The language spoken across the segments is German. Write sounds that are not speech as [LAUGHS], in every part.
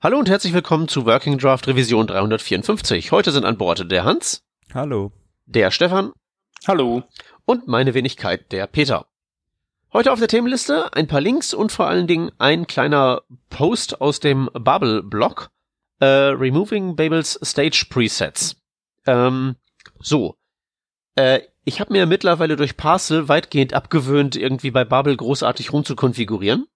Hallo und herzlich willkommen zu Working Draft Revision 354. Heute sind an Bord der Hans. Hallo. Der Stefan. Hallo. Und meine Wenigkeit, der Peter. Heute auf der Themenliste ein paar Links und vor allen Dingen ein kleiner Post aus dem Bubble-Blog. Äh, Removing Babels Stage Presets. Ähm, so. Äh, ich habe mir mittlerweile durch Parcel weitgehend abgewöhnt, irgendwie bei Bubble großartig rumzukonfigurieren.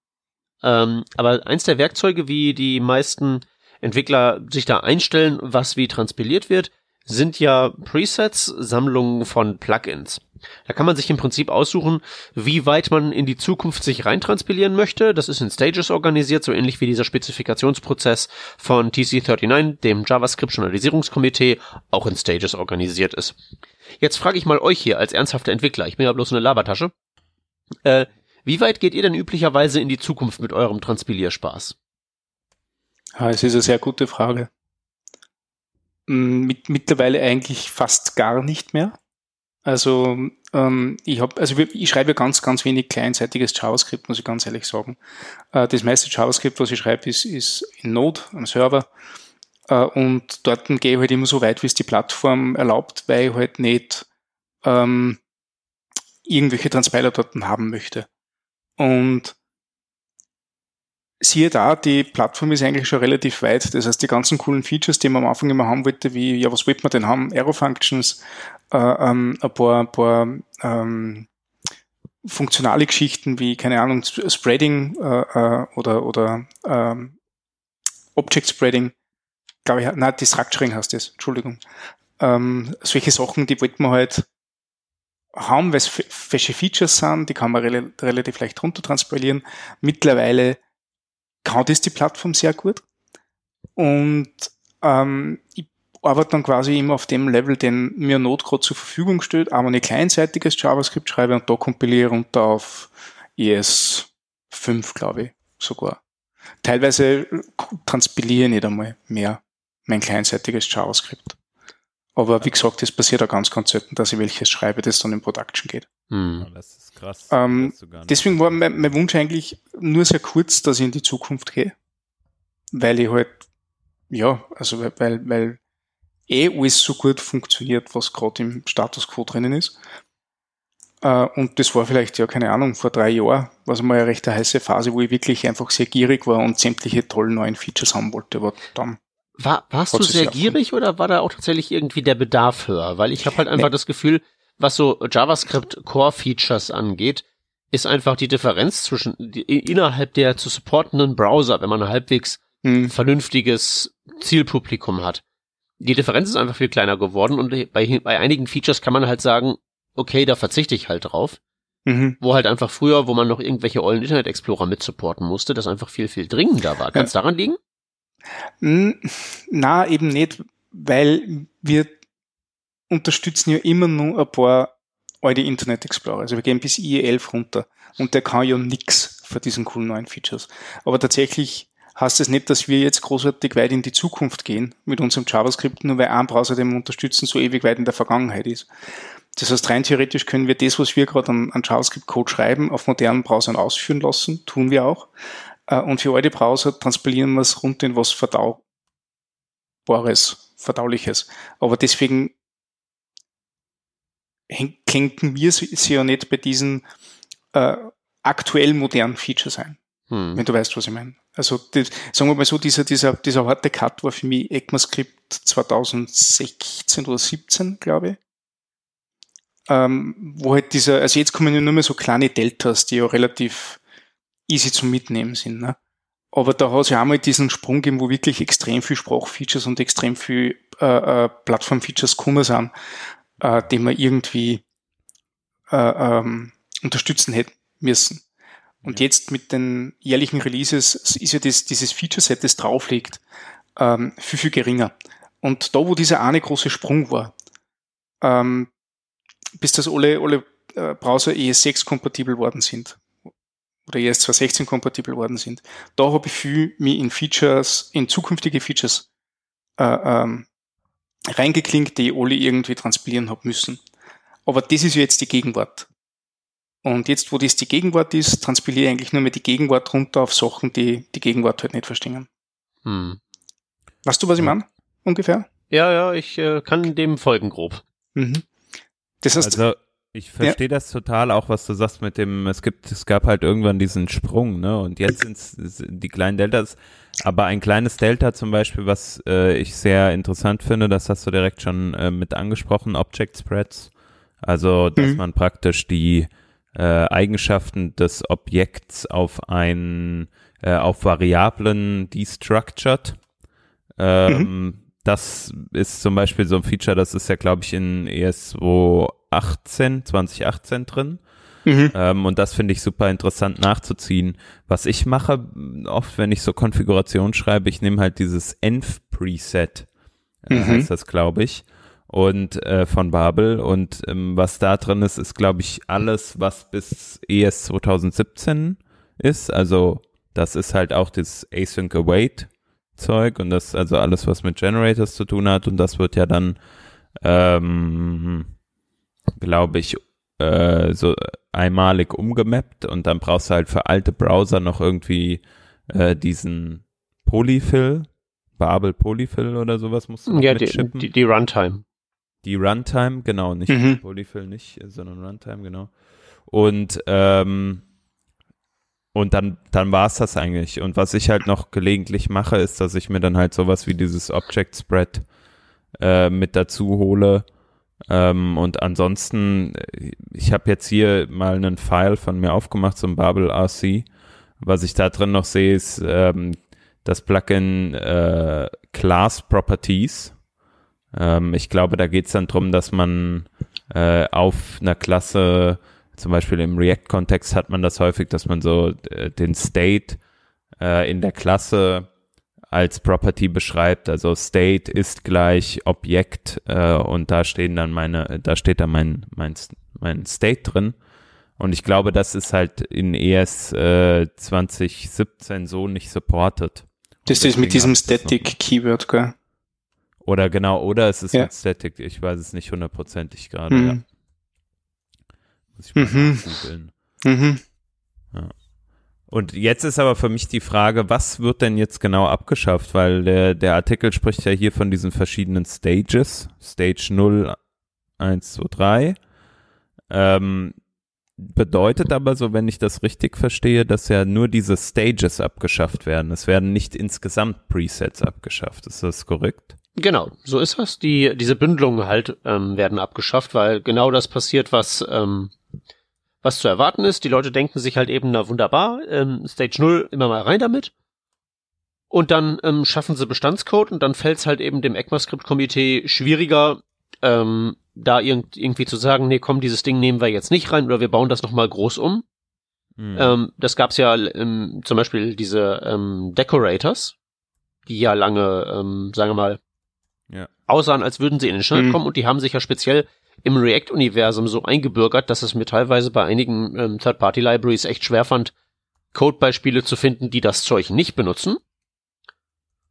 Ähm, aber eins der Werkzeuge, wie die meisten Entwickler sich da einstellen, was wie transpiliert wird, sind ja Presets, Sammlungen von Plugins. Da kann man sich im Prinzip aussuchen, wie weit man in die Zukunft sich reintranspilieren möchte. Das ist in Stages organisiert, so ähnlich wie dieser Spezifikationsprozess von TC39, dem JavaScript-Journalisierungskomitee, auch in Stages organisiert ist. Jetzt frage ich mal euch hier als ernsthafter Entwickler, ich bin ja bloß eine Labertasche, äh, wie weit geht ihr denn üblicherweise in die Zukunft mit eurem Transpilierspaß? Ja, es ist eine sehr gute Frage. Mm, mit, mittlerweile eigentlich fast gar nicht mehr. Also ähm, ich habe, also ich schreibe ganz, ganz wenig kleinseitiges JavaScript, muss ich ganz ehrlich sagen. Äh, das meiste JavaScript, was ich schreibe, ist, ist in Node am Server. Äh, und dort gehe ich halt immer so weit, wie es die Plattform erlaubt, weil ich halt nicht ähm, irgendwelche Transpiler dort haben möchte. Und siehe da, die Plattform ist eigentlich schon relativ weit. Das heißt, die ganzen coolen Features, die man am Anfang immer haben wollte, wie, ja, was wollte man denn haben? Aero-Functions, äh, ähm, ein paar, ein paar ähm, funktionale Geschichten wie, keine Ahnung, Spreading äh, äh, oder, oder ähm, Object Spreading, glaube ich, nein, Destructuring heißt das, Entschuldigung. Ähm, solche Sachen, die wollten wir halt haben, welche Features sind, die kann man rel relativ leicht runtertranspilieren. Mittlerweile kann das die Plattform sehr gut. Und ähm, ich arbeite dann quasi immer auf dem Level, den mir Node zur Verfügung stellt, aber ein kleinseitiges JavaScript schreibe und da kompiliere runter auf ES5, glaube ich, sogar. Teilweise transpiliere ich nicht einmal mehr mein kleinseitiges JavaScript. Aber wie gesagt, es passiert auch ganz, ganz selten, dass ich welches schreibe, das dann in Production geht. Hm. Das ist krass. Ähm, deswegen war mein, mein, Wunsch eigentlich nur sehr kurz, dass ich in die Zukunft gehe. Weil ich halt, ja, also weil, weil eh alles so gut funktioniert, was gerade im Status Quo drinnen ist. Äh, und das war vielleicht, ja, keine Ahnung, vor drei Jahren, was mal eine recht heiße Phase, wo ich wirklich einfach sehr gierig war und sämtliche tollen neuen Features haben wollte, aber dann war, warst du sehr gierig oder war da auch tatsächlich irgendwie der Bedarf höher? Weil ich habe halt einfach nee. das Gefühl, was so JavaScript Core Features angeht, ist einfach die Differenz zwischen die, innerhalb der zu supportenden Browser, wenn man halbwegs hm. vernünftiges Zielpublikum hat. Die Differenz ist einfach viel kleiner geworden und bei, bei einigen Features kann man halt sagen, okay, da verzichte ich halt drauf. Mhm. Wo halt einfach früher, wo man noch irgendwelche ollen Internet Explorer mit supporten musste, das einfach viel, viel dringender war. Kann es ja. daran liegen? Na, eben nicht, weil wir unterstützen ja immer nur ein paar alte Internet Explorer. Also wir gehen bis IE11 runter und der kann ja nix für diesen coolen neuen Features. Aber tatsächlich heißt es das nicht, dass wir jetzt großartig weit in die Zukunft gehen mit unserem JavaScript, nur weil ein Browser, den wir unterstützen, so ewig weit in der Vergangenheit ist. Das heißt, rein theoretisch können wir das, was wir gerade an, an JavaScript-Code schreiben, auf modernen Browsern ausführen lassen, tun wir auch. Äh, und für alte Browser transpilieren wir es runter in was Verdaubares, Verdauliches. Aber deswegen klinken wir sie ja nicht bei diesen äh, aktuell modernen Features ein. Hm. Wenn du weißt, was ich meine. Also die, sagen wir mal so, dieser, dieser, dieser harte Cut war für mich ECMAScript 2016 oder 17, glaube ich. Ähm, wo halt dieser, also jetzt kommen ja nur mehr so kleine Deltas, die ja relativ easy zum Mitnehmen sind. Ne? Aber da hat es ja einmal diesen Sprung gegeben, wo wirklich extrem viel Sprachfeatures und extrem viel äh, äh, Plattformfeatures gekommen sind, äh, die man irgendwie äh, ähm, unterstützen hätten müssen. Und ja. jetzt mit den jährlichen Releases ist ja das, dieses Feature-Set, das drauf liegt, ähm, viel, viel geringer. Und da, wo dieser eine große Sprung war, ähm, bis das alle, alle äh, Browser ES6 kompatibel worden sind, oder erst 2016 kompatibel worden sind. Da habe ich viel mich in Features, in zukünftige Features äh, ähm, reingeklinkt, die ich alle irgendwie transpilieren habe müssen. Aber das ist jetzt die Gegenwart. Und jetzt, wo das die Gegenwart ist, transpiliere ich eigentlich nur mehr die Gegenwart runter auf Sachen, die die Gegenwart halt nicht verstehen. Hm. Weißt du, was ich meine? Ungefähr? Ja, ja, ich äh, kann dem folgen grob. Mhm. Das heißt, Also ich verstehe das total, auch was du sagst mit dem, es gibt, es gab halt irgendwann diesen Sprung, ne? Und jetzt sind die kleinen Deltas, aber ein kleines Delta zum Beispiel, was äh, ich sehr interessant finde, das hast du direkt schon äh, mit angesprochen, Object Spreads. Also, dass Mhm. man praktisch die äh, Eigenschaften des Objekts auf ein, äh, auf Variablen destructured. Ähm, Das ist zum Beispiel so ein Feature, das ist ja, glaube ich, in E ES2 18, 2018 drin. mhm. Ähm, und das finde ich super interessant nachzuziehen. Was ich mache, oft, wenn ich so Konfiguration schreibe, ich nehme halt dieses Env-Preset, äh, Mhm. heißt das, glaube ich, und äh, von Babel. Und ähm, was da drin ist, ist, glaube ich, alles, was bis ES 2017 ist. Also das ist halt auch das Async Await Zeug und das also alles, was mit Generators zu tun hat. Und das wird ja dann, ähm, glaube ich, äh, so einmalig umgemappt und dann brauchst du halt für alte Browser noch irgendwie äh, diesen Polyfill, Babel Polyfill oder sowas musst du noch Ja, die, die, die Runtime. Die Runtime, genau, nicht Mhm. Polyfill nicht, sondern Runtime, genau. Und ähm, und dann dann war's das eigentlich. Und was ich halt noch gelegentlich mache, ist, dass ich mir dann halt sowas wie dieses Object Spread äh, mit dazu hole. Ähm, und ansonsten, äh, ich habe jetzt hier mal einen File von mir aufgemacht zum Babel RC. Was ich da drin noch sehe, ist ähm, das Plugin äh, Class Properties. Ähm, ich glaube, da geht's dann drum, dass man äh, auf einer Klasse, zum Beispiel im React-Kontext hat man das häufig, dass man so äh, den State äh, in der Klasse als Property beschreibt. Also State ist gleich Objekt äh, und da stehen dann meine, da steht dann mein, mein, mein State drin. Und ich glaube, das ist halt in ES äh, 2017 so nicht supported. Das ist mit diesem Static Keyword, gell? Oder genau, oder es ist Ja. mit Static. Ich weiß es nicht hundertprozentig gerade. Mhm. Ja. Muss ich mal Mhm. googeln. Mhm. Und jetzt ist aber für mich die Frage, was wird denn jetzt genau abgeschafft? Weil der, der Artikel spricht ja hier von diesen verschiedenen Stages. Stage 0, 1, 2, 3. Ähm, bedeutet aber so, wenn ich das richtig verstehe, dass ja nur diese Stages abgeschafft werden. Es werden nicht insgesamt Presets abgeschafft. Ist das korrekt? Genau, so ist das. Die, diese Bündelungen halt ähm, werden abgeschafft, weil genau das passiert, was, ähm, was zu erwarten ist. Die Leute denken sich halt eben, na wunderbar, ähm, Stage 0 immer mal rein damit. Und dann ähm, schaffen sie Bestandscode und dann fällt es halt eben dem ECMAScript-Komitee schwieriger, ähm, da irgend, irgendwie zu sagen, nee, komm, dieses Ding nehmen wir jetzt nicht rein oder wir bauen das nochmal groß um. Hm. Ähm, das gab's ja ähm, zum Beispiel diese ähm, Decorators, die ja lange, ähm, sagen wir mal, Ja. aussahen, als würden sie in den Standard Mhm. kommen und die haben sich ja speziell im React-Universum so eingebürgert, dass es mir teilweise bei einigen ähm, Third-Party-Libraries echt schwer fand, Codebeispiele zu finden, die das Zeug nicht benutzen.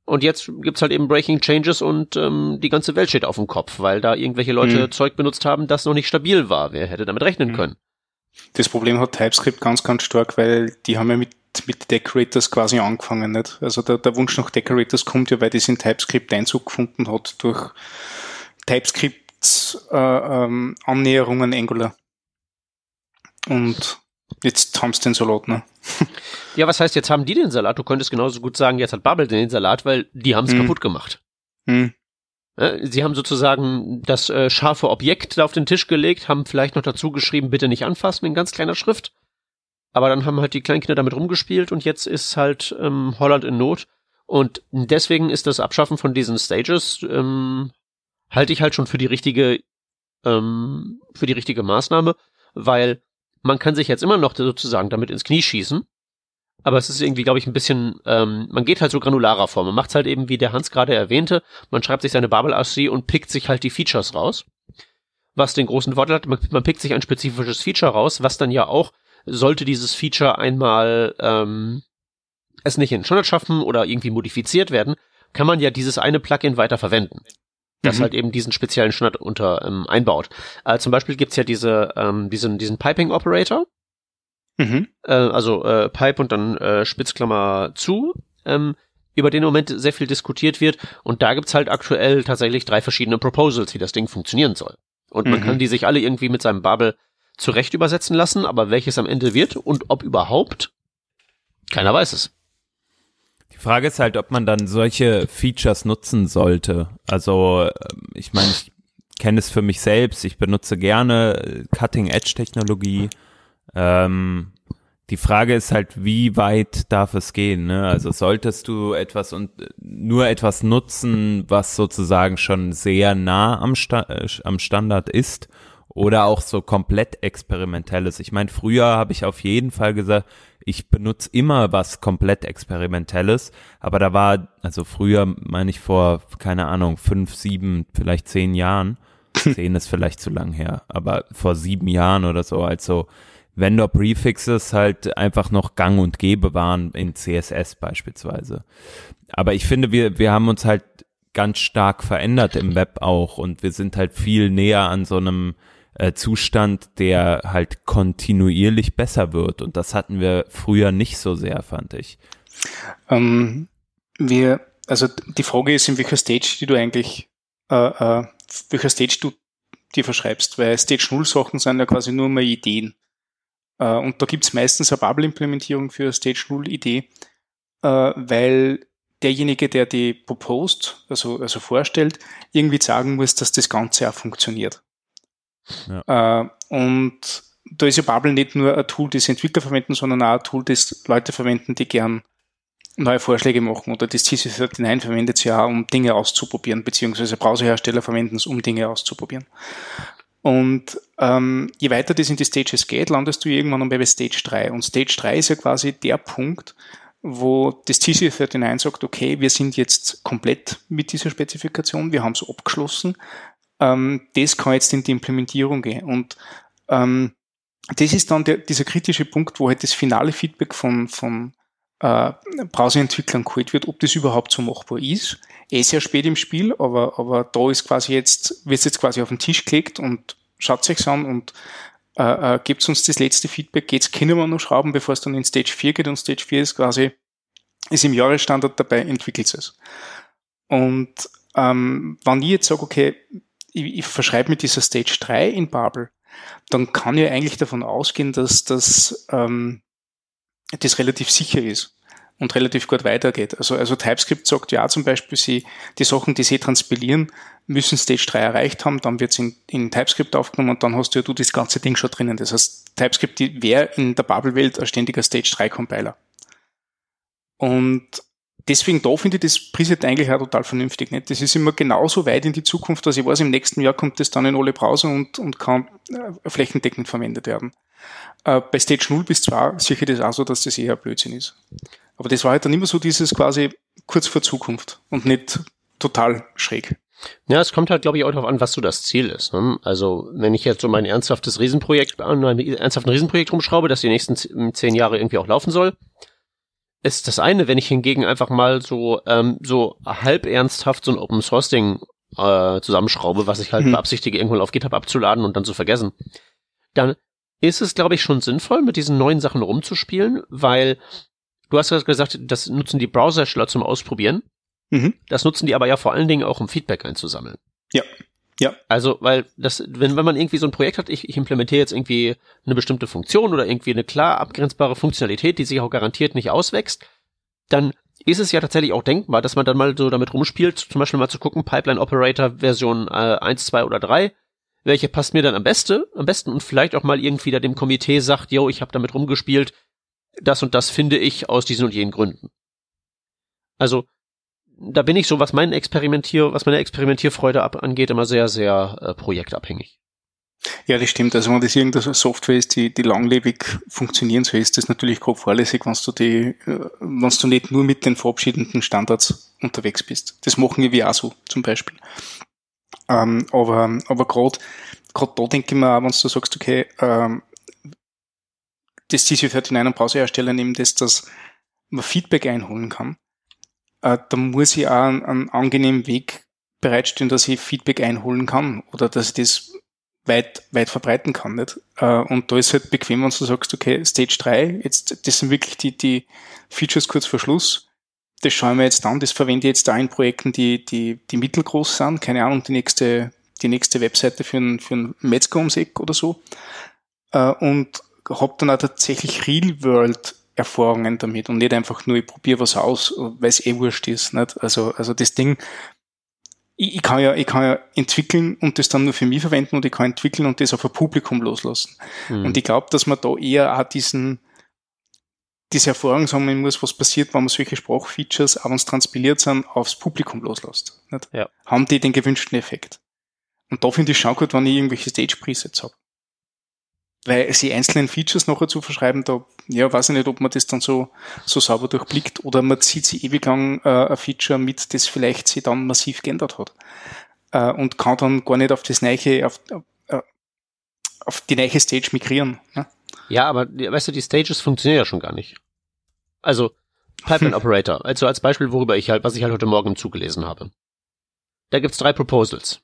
Und jetzt gibt's halt eben Breaking Changes und ähm, die ganze Welt steht auf dem Kopf, weil da irgendwelche Leute Mhm. Zeug benutzt haben, das noch nicht stabil war. Wer hätte damit rechnen Mhm. können? Das Problem hat TypeScript ganz, ganz stark, weil die haben ja mit, mit Decorators quasi angefangen. Nicht? Also der, der Wunsch nach Decorators kommt ja, weil das in TypeScript Einzug gefunden hat durch TypeScripts äh, ähm, Annäherungen Angular. Und jetzt haben sie den Salat, ne? [LAUGHS] Ja, was heißt, jetzt haben die den Salat? Du könntest genauso gut sagen, jetzt hat Bubble den Salat, weil die haben's Mhm. kaputt gemacht. Hm. Sie haben sozusagen das äh, scharfe Objekt da auf den Tisch gelegt, haben vielleicht noch dazu geschrieben, bitte nicht anfassen in ganz kleiner Schrift. Aber dann haben halt die Kleinkinder damit rumgespielt und jetzt ist halt ähm, Holland in Not. Und deswegen ist das Abschaffen von diesen Stages, ähm, halte ich halt schon für die richtige, ähm, für die richtige Maßnahme, weil man kann sich jetzt immer noch sozusagen damit ins Knie schießen. Aber es ist irgendwie, glaube ich, ein bisschen, ähm, man geht halt so granularer vor. Man macht's halt eben, wie der Hans gerade erwähnte, man schreibt sich seine Babel RC und pickt sich halt die Features raus. Was den großen Vorteil hat, man, man pickt sich ein spezifisches Feature raus, was dann ja auch, sollte dieses Feature einmal ähm, es nicht in Standard schaffen oder irgendwie modifiziert werden, kann man ja dieses eine Plugin weiter verwenden. Das Mhm. halt eben diesen speziellen Standard unter ähm, einbaut. Äh, zum Beispiel gibt's ja diese, ähm, diesen, diesen Piping Operator, Mhm. äh, also äh, Pipe und dann äh, Spitzklammer zu. Ähm, über den im Moment sehr viel diskutiert wird. Und da gibt's halt aktuell tatsächlich drei verschiedene Proposals, wie das Ding funktionieren soll. Und man Mhm. kann die sich alle irgendwie mit seinem Bubble zurecht übersetzen lassen, aber welches am Ende wird und ob überhaupt, keiner weiß es. Frage ist halt, ob man dann solche Features nutzen sollte. Also, ähm, ich meine, ich kenne es für mich selbst. Ich benutze gerne Cutting-Edge-Technologie. Ähm, die Frage ist halt, wie weit darf es gehen? Ne? Also solltest du etwas und nur etwas nutzen, was sozusagen schon sehr nah am, Sta äh, am Standard ist oder auch so komplett experimentelles. Ich meine, früher habe ich auf jeden Fall gesagt, ich benutze immer was komplett experimentelles, aber da war, also früher meine ich vor, keine Ahnung, fünf, sieben, vielleicht zehn Jahren, [LAUGHS] zehn ist vielleicht zu lang her, aber vor sieben Jahren oder so, also Vendor Prefixes halt einfach noch gang und gäbe waren in CSS beispielsweise. Aber ich finde, wir, wir haben uns halt ganz stark verändert im Web auch und wir sind halt viel näher an so einem äh, Zustand, der halt kontinuierlich besser wird. Und das hatten wir früher nicht so sehr, fand ich. Ähm, wir, also die Frage ist, in welcher Stage, die du eigentlich, äh, äh, welcher Stage du dir verschreibst, weil Stage 0 Sachen sind ja quasi nur mal Ideen. Äh, und da gibt's meistens eine Bubble-Implementierung für Stage 0 Idee, äh, weil derjenige, der die proposed, also, also vorstellt, irgendwie sagen muss, dass das Ganze auch funktioniert. Äh, und da ist ja Bubble nicht nur ein Tool, das Entwickler verwenden, sondern auch ein Tool, das Leute verwenden, die gern neue Vorschläge machen. Oder das TC39 verwendet es ja auch, um Dinge auszuprobieren, beziehungsweise Browserhersteller verwenden es, um Dinge auszuprobieren. Und ähm, je weiter das in die Stages geht, landest du irgendwann bei Stage 3. Und Stage 3 ist ja quasi der Punkt, wo das TC39 sagt, okay, wir sind jetzt komplett mit dieser Spezifikation, wir haben es abgeschlossen, ähm, das kann jetzt in die Implementierung gehen. Und ähm, das ist dann der, dieser kritische Punkt, wo halt das finale Feedback von, von äh, Browserentwicklern geholt wird, ob das überhaupt so machbar ist. Eh sehr spät im Spiel, aber, aber da ist quasi jetzt, wird jetzt quasi auf den Tisch gelegt und schaut sich's an und äh, äh, gebt uns das letzte Feedback. Jetzt können wir noch schrauben, bevor es dann in Stage 4 geht und Stage 4 ist quasi, ist im Jahresstandard dabei, entwickelt es. Und ähm, wenn ich jetzt sage, okay, ich, ich verschreibe mit dieser Stage 3 in Babel, dann kann ich eigentlich davon ausgehen, dass das, ähm, das relativ sicher ist und relativ gut weitergeht. Also, also TypeScript sagt ja zum Beispiel, sie, die Sachen, die sie transpilieren, müssen Stage 3 erreicht haben, dann wird es in, in TypeScript aufgenommen und dann hast du ja du das ganze Ding schon drinnen. Das heißt, TypeScript wäre in der Bubble-Welt ein ständiger Stage 3 Compiler. Und deswegen da finde ich das Preset eigentlich auch total vernünftig. Nicht? Das ist immer genauso weit in die Zukunft, dass ich weiß, im nächsten Jahr kommt das dann in alle Browser und, und kann äh, flächendeckend verwendet werden. Äh, bei Stage 0 bis 2 sicher das auch so, dass das eher Blödsinn ist. Aber das war halt dann immer so dieses quasi kurz vor Zukunft und nicht total schräg. Ja, es kommt halt, glaube ich, auch darauf an, was so das Ziel ist. Ne? Also, wenn ich jetzt so mein ernsthaftes Riesenprojekt an ein ernsthaften Riesenprojekt rumschraube, das die nächsten zehn Jahre irgendwie auch laufen soll, ist das eine, wenn ich hingegen einfach mal so ähm, so halb ernsthaft so ein Open Source Ding äh, zusammenschraube, was ich halt Mhm. beabsichtige, irgendwann auf GitHub abzuladen und dann zu vergessen, dann ist es, glaube ich, schon sinnvoll, mit diesen neuen Sachen rumzuspielen, weil du hast ja gesagt, das nutzen die Browsersteller zum Ausprobieren. Mhm. Das nutzen die aber ja vor allen Dingen auch, um Feedback einzusammeln. Ja. Ja. Also, weil das, wenn, wenn man irgendwie so ein Projekt hat, ich, ich implementiere jetzt irgendwie eine bestimmte Funktion oder irgendwie eine klar abgrenzbare Funktionalität, die sich auch garantiert nicht auswächst, dann ist es ja tatsächlich auch denkbar, dass man dann mal so damit rumspielt, zum Beispiel mal zu gucken, Pipeline Operator Version äh, 1, 2 oder 3, welche passt mir dann am besten, am besten und vielleicht auch mal irgendwie da dem Komitee sagt, yo, ich habe damit rumgespielt, das und das finde ich aus diesen und jenen Gründen. Also, da bin ich so, was mein Experimentier, was meine Experimentierfreude ab, angeht, immer sehr, sehr äh, projektabhängig. Ja, das stimmt. Also wenn das irgendeine Software ist, die, die langlebig funktionieren soll, ist das natürlich grob fahrlässig, wenn du die, äh, wenn du nicht nur mit den verabschiedenden Standards unterwegs bist. Das machen wir auch so, zum Beispiel. Ähm, aber, aber gerade, gerade da denke ich mir auch, wenn du sagst, okay, ähm, das TC39 und Browserhersteller nehmen das, dass man Feedback einholen kann, äh, da muss ich auch einen, einen angenehmen Weg bereitstellen, dass ich Feedback einholen kann oder dass ich das weit, weit verbreiten kann. Nicht? Äh, Und da ist halt bequem, wenn du sagst, okay, Stage 3, jetzt, das sind wirklich die, die Features kurz vor Schluss. das schauen wir jetzt an, das verwende ich jetzt da in Projekten, die, die, die mittelgroß sind, keine Ahnung, die nächste, die nächste Webseite für ein, für ein Metzger ums Eck oder so. Äh, und habe dann auch tatsächlich Real-World Erfahrungen damit und nicht einfach nur, ich probiere was aus, weil es eh wurscht ist. Nicht? Also, also das Ding, ich, ich, kann ja, ich kann ja entwickeln und das dann nur für mich verwenden und ich kann entwickeln und das auf ein Publikum loslassen. Mhm. Und ich glaube, dass man da eher auch diesen, diese Erfahrung sammeln muss, was passiert, wenn man solche Sprachfeatures, auch wenn es transpiliert sind, aufs Publikum loslässt. Nicht? Ja. Haben die den gewünschten Effekt? Und da finde ich schon gut, wenn ich irgendwelche Stage-Presets habe. Weil sie einzelnen Features nachher zu verschreiben, da, ja, weiß ich nicht, ob man das dann so, so sauber durchblickt oder man zieht sie ewig lang äh, ein Feature mit, das vielleicht sie dann massiv geändert hat. Äh, und kann dann gar nicht auf das Neiche, auf, äh, auf die neue Stage migrieren. Ne? Ja, aber weißt du, die Stages funktionieren ja schon gar nicht. Also, Pipeline [LAUGHS] Operator, also als Beispiel, worüber ich halt, was ich halt heute Morgen im Zug gelesen habe. Da gibt's drei Proposals.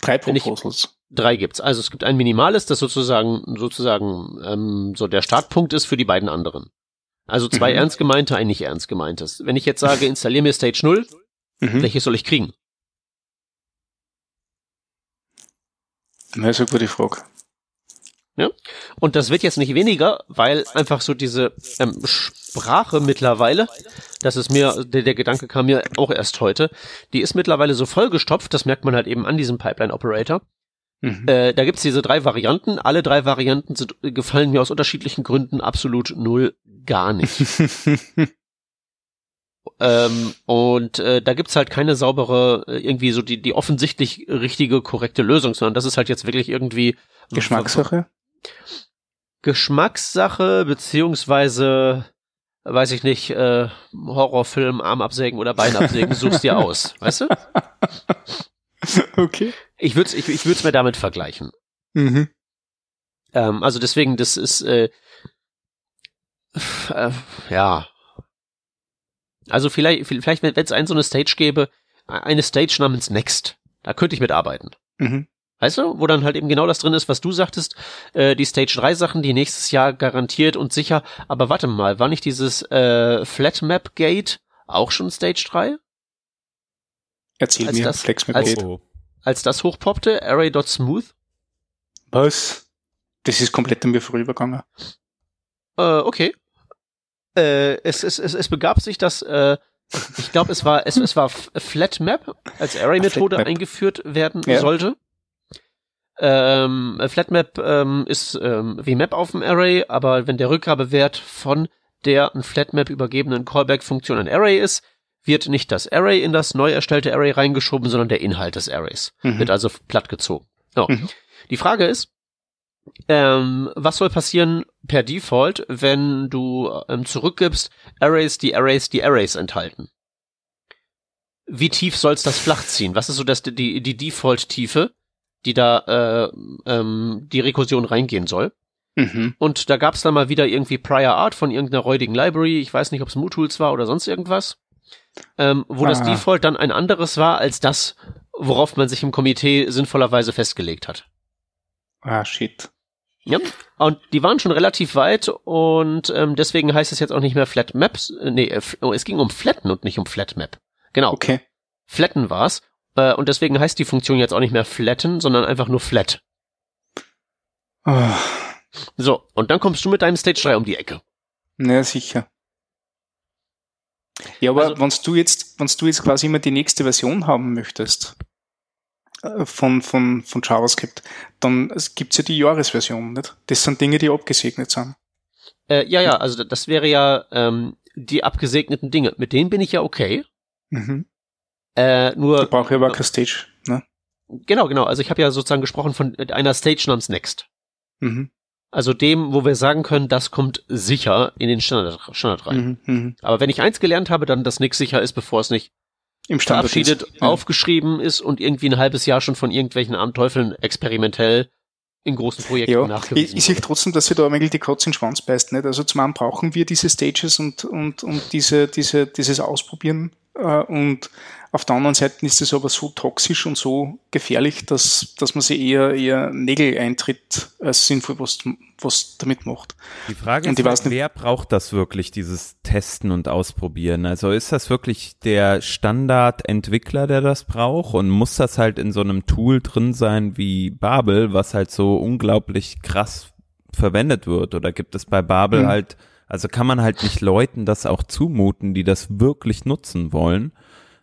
Drei Proposals. Drei gibt's. Also es gibt ein minimales, das sozusagen sozusagen ähm, so der Startpunkt ist für die beiden anderen. Also zwei mhm. ernst gemeinte, ein nicht ernst gemeintes. Wenn ich jetzt sage, installier mir Stage 0, mhm. welches soll ich kriegen? Das ist eine gute Frage. Ja? Und das wird jetzt nicht weniger, weil einfach so diese ähm, Sprache mittlerweile, das ist mir, der, der Gedanke kam mir auch erst heute, die ist mittlerweile so vollgestopft, das merkt man halt eben an diesem Pipeline-Operator. Mhm. Äh, da gibt's diese drei Varianten. Alle drei Varianten sind, gefallen mir aus unterschiedlichen Gründen absolut null gar nicht. [LAUGHS] ähm, und äh, da gibt's halt keine saubere, äh, irgendwie so die, die offensichtlich richtige, korrekte Lösung, sondern das ist halt jetzt wirklich irgendwie Geschmackssache. Geschmackssache, beziehungsweise, weiß ich nicht, äh, Horrorfilm, Arm absägen oder Bein absägen, suchst dir [LAUGHS] aus, weißt du? [LAUGHS] [LAUGHS] Okay. Ich würde ich, ich würd's mir damit vergleichen. Mhm. Ähm, also deswegen, das ist, äh, äh, ja. Also vielleicht, vielleicht wenn es ein so eine Stage gäbe, eine Stage namens Next, da könnte ich mitarbeiten. Mhm. Weißt du, wo dann halt eben genau das drin ist, was du sagtest, äh, die Stage 3 Sachen, die nächstes Jahr garantiert und sicher, aber warte mal, war nicht dieses äh, Flatmap Gate auch schon Stage 3? Erzähl als mir, das, Flexmap als, Gate. Als das hochpoppte, Array.smooth? Was? Das ist komplett an mir vorübergegangen. Äh, okay. Äh, es, es, es, es begab sich, dass äh, ich glaube, es war es, es war Flatmap als Array-Methode eingeführt werden ja. sollte. Ähm, Flatmap ähm, ist ähm, wie Map auf dem Array, aber wenn der Rückgabewert von der an Flatmap übergebenen Callback-Funktion ein Array ist, wird nicht das Array in das neu erstellte Array reingeschoben, sondern der Inhalt des Arrays. Mhm. Wird also plattgezogen. Oh. Mhm. Die Frage ist, ähm, was soll passieren per Default, wenn du ähm, zurückgibst Arrays, die Arrays, die Arrays enthalten? Wie tief soll's das flach ziehen? Was ist so das, die, die Default-Tiefe? die da äh, ähm, die Rekursion reingehen soll. Mhm. Und da gab's dann mal wieder irgendwie Prior Art von irgendeiner räudigen Library, ich weiß nicht, ob es MooTools war oder sonst irgendwas, ähm, wo ah. das Default dann ein anderes war als das, worauf man sich im Komitee sinnvollerweise festgelegt hat. Ah, shit. Ja, und die waren schon relativ weit und ähm, deswegen heißt es jetzt auch nicht mehr Flat Maps. Äh, nee, äh, oh, es ging um Flatten und nicht um Flat Map. Genau. Okay. Flatten war's. Äh, und deswegen heißt die Funktion jetzt auch nicht mehr flatten, sondern einfach nur flat. Oh. So, und dann kommst du mit deinem Stage 3 um die Ecke. Na, sicher. Ja, aber also, wenn du jetzt, wenn du jetzt quasi immer die nächste Version haben möchtest äh, von, von, von JavaScript, dann gibt's ja die Jahresversion, nicht? Das sind Dinge, die abgesegnet sind. Äh, ja, ja, also das wäre ja ähm, die abgesegneten Dinge. Mit denen bin ich ja okay. Mhm. Äh, nur. Da brauche ich aber keine Stage, ne? Genau, genau. Also ich habe ja sozusagen gesprochen von einer Stage namens Next. Mhm. Also dem, wo wir sagen können, das kommt sicher in den Standard, Standard rein. Mhm, mh. Aber wenn ich eins gelernt habe, dann, dass nichts sicher ist, bevor es nicht im Standard verabschiedet, ist. Aufgeschrieben ist und irgendwie ein halbes Jahr schon von irgendwelchen Abenteufeln experimentell in großen Projekten ja, nachgewiesen. Ich, ich sehe trotzdem, dass sie da eigentlich die Katze in den Schwanz beißt. Nicht? Also zum einen brauchen wir diese Stages und, und, und diese, diese, dieses Ausprobieren Äh, und auf der anderen Seite ist es aber so toxisch und so gefährlich, dass, dass man sich eher, eher Nägel eintritt, als sinnvoll was, was damit macht. Die Frage ist, halt, wer braucht das wirklich, dieses Testen und Ausprobieren? Also ist das wirklich der Standardentwickler, der das braucht und muss das halt in so einem Tool drin sein wie Babel, was halt so unglaublich krass verwendet wird? Oder gibt es bei Babel mhm. halt, also kann man halt nicht Leuten das auch zumuten, die das wirklich nutzen wollen?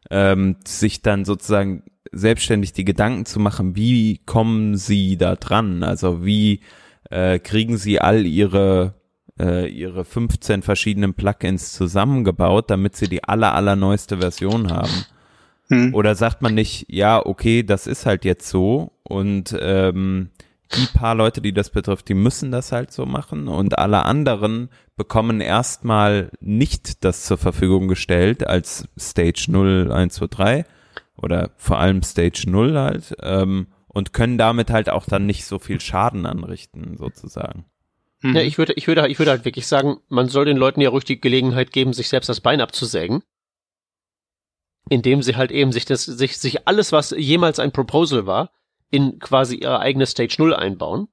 Ähm, sich dann sozusagen selbstständig die Gedanken zu machen, wie kommen sie da dran? Also wie äh, kriegen sie all ihre äh, ihre 15 verschiedenen Plugins zusammengebaut, damit sie die aller allerneueste Version haben? Hm. Oder sagt man nicht, ja, okay, das ist halt jetzt so und ähm, die paar Leute, die das betrifft, die müssen das halt so machen und alle anderen bekommen erstmal nicht das zur Verfügung gestellt als Stage 0, 1, 2, 3 oder vor allem Stage 0 halt ähm, und können damit halt auch dann nicht so viel Schaden anrichten sozusagen. Mhm. Ja, ich würde, ich würde, ich würde halt wirklich sagen, man soll den Leuten ja ruhig die Gelegenheit geben, sich selbst das Bein abzusägen. Indem sie halt eben sich das, sich, sich alles, was jemals ein Proposal war, in quasi ihre eigene Stage 0 einbauen.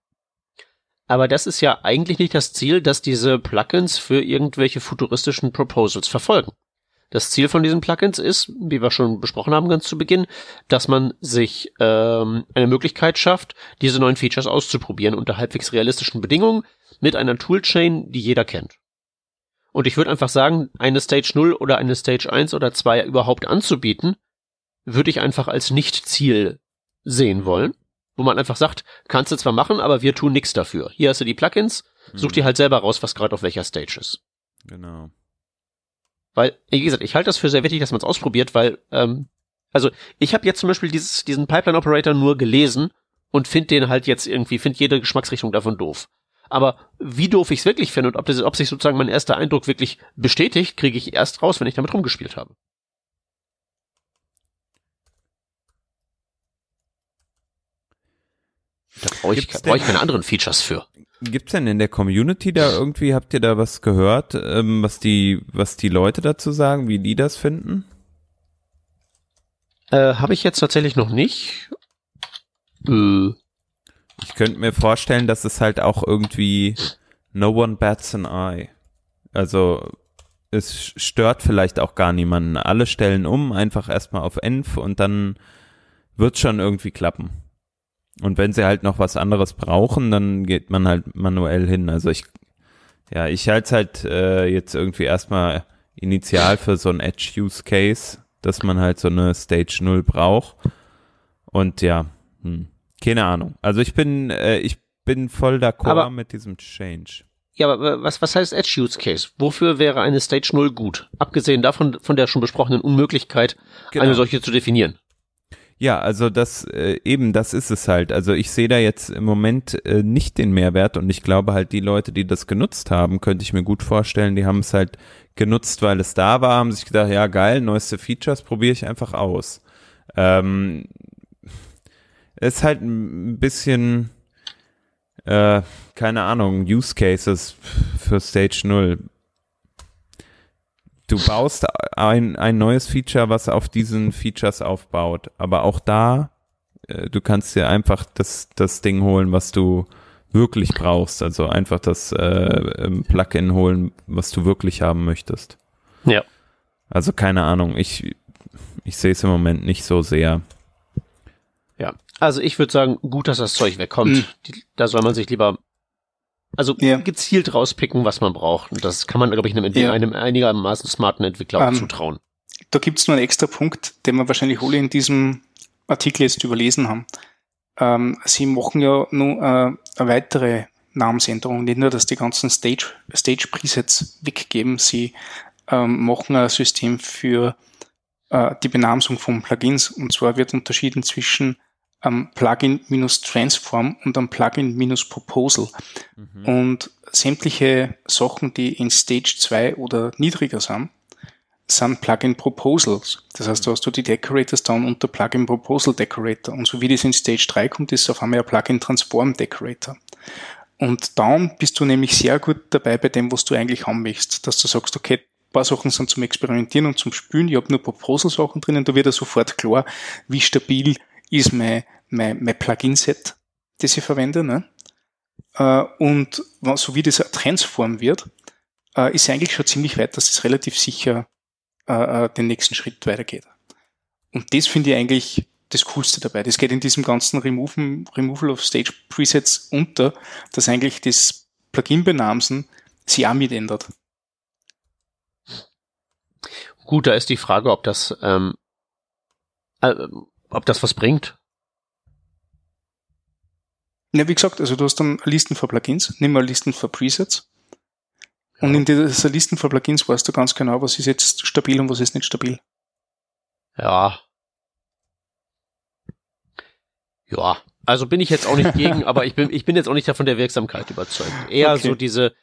Aber das ist ja eigentlich nicht das Ziel, dass diese Plugins für irgendwelche futuristischen Proposals verfolgen. Das Ziel von diesen Plugins ist, wie wir schon besprochen haben ganz zu Beginn, dass man sich ähm, eine Möglichkeit schafft, diese neuen Features auszuprobieren unter halbwegs realistischen Bedingungen mit einer Toolchain, die jeder kennt. Und ich würde einfach sagen, eine Stage 0 oder eine Stage 1 oder 2 überhaupt anzubieten, würde ich einfach als Nicht-Ziel sehen wollen, wo man einfach sagt, kannst du zwar machen, aber wir tun nichts dafür. Hier hast du die Plugins, such mhm. dir halt selber raus, was gerade auf welcher Stage ist. Genau. Weil, wie gesagt, ich halte das für sehr wichtig, dass man es ausprobiert, weil, ähm, also ich habe jetzt zum Beispiel dieses, diesen Pipeline Operator nur gelesen und finde den halt jetzt irgendwie, finde jede Geschmacksrichtung davon doof. Aber wie doof ich es wirklich finde und ob, das, ob sich sozusagen mein erster Eindruck wirklich bestätigt, kriege ich erst raus, wenn ich damit rumgespielt habe. Da brauche ich, brauch ich keine anderen Features für. Gibt's denn in der Community da irgendwie, habt ihr da was gehört, ähm, was die, was die Leute dazu sagen, wie die das finden? Äh, Habe ich jetzt tatsächlich noch nicht. Äh. Ich könnte mir vorstellen, dass es halt auch irgendwie no one bats an eye. Also es stört vielleicht auch gar niemanden. Alle stellen um, einfach erstmal auf Env und dann wird schon irgendwie klappen. Und wenn sie halt noch was anderes brauchen, dann geht man halt manuell hin. Also ich, ja, ich halte es halt äh, jetzt irgendwie erstmal initial für so ein Edge-Use-Case, dass man halt so eine Stage 0 braucht. Und ja, hm, keine Ahnung. Also ich bin, äh, ich bin voll d'accord mit diesem Change. Ja, aber was, was heißt Edge Use Case? Wofür wäre eine Stage 0 gut? Abgesehen davon, von der schon besprochenen Unmöglichkeit, genau. eine solche zu definieren. Ja, also das äh, eben, das ist es halt. Also ich sehe da jetzt im Moment äh, nicht den Mehrwert und ich glaube halt, die Leute, die das genutzt haben, könnte ich mir gut vorstellen, die haben es halt genutzt, weil es da war, haben sich gedacht, ja geil, neueste Features probiere ich einfach aus. Ähm, ist halt ein bisschen, äh, keine Ahnung, Use Cases für Stage 0 du baust ein, ein neues Feature, was auf diesen Features aufbaut. Aber auch da, äh, du kannst dir einfach das, das Ding holen, was du wirklich brauchst. Also einfach das äh, ähm, Plugin holen, was du wirklich haben möchtest. Ja. Also keine Ahnung, ich, ich sehe es im Moment nicht so sehr. Ja, also ich würde sagen, gut, dass das Zeug wegkommt. Mhm. Da soll man sich lieber also ja. gezielt rauspicken, was man braucht. Und das kann man, glaube ich, einem, ja. einem einigermaßen smarten Entwickler auch um, ähm, zutrauen. Da gibt's nur einen extra Punkt, den wir wahrscheinlich alle in diesem Artikel jetzt überlesen haben. Ähm, sie machen ja nur äh, eine weitere Namensänderung. Nicht nur, dass die ganzen Stage, Stage Presets weggeben, sie ähm, machen ein System für äh, die Benamsung von Plugins. Und zwar wird unterschieden zwischen am Plugin-Transform und am Plugin-Proposal. Mhm. Und sämtliche Sachen, die in Stage 2 oder niedriger sind, sind Plugin Proposals. Das heißt, da hast du die Decorators down und der Plugin Proposal Decorator. Und so wie das in Stage 3 kommt, ist es auf einmal ein Plugin Transform Decorator. Und dann bist du nämlich sehr gut dabei bei dem, was du eigentlich haben möchtest. Dass du sagst, okay, paar Sachen sind zum Experimentieren und zum Spülen. Ich habe nur Proposal-Sachen drinnen, da wird er sofort klar, wie stabil ist mein, mein, mein Plugin-Set, das ich verwende. Ne? Äh, und so wie das Transform wird, äh, ist eigentlich schon ziemlich weit, dass es relativ sicher äh, den nächsten Schritt weitergeht. Und das finde ich eigentlich das Coolste dabei. Das geht in diesem ganzen Removal, Removal of Stage Presets unter, dass eigentlich das Plugin-Benamsen sich auch mit ändert. Gut, da ist die Frage, ob das, ähm, äh, ob das was bringt. Ja, wie gesagt, also du hast dann Listen für Plugins, nimm mal Listen für Presets. Und in dieser Listen für Plugins weißt du ganz genau, was ist jetzt stabil und was ist nicht stabil. Ja. Ja, also bin ich jetzt auch nicht gegen, [LAUGHS] aber ich bin, ich bin jetzt auch nicht davon der Wirksamkeit überzeugt. Eher okay. so diese,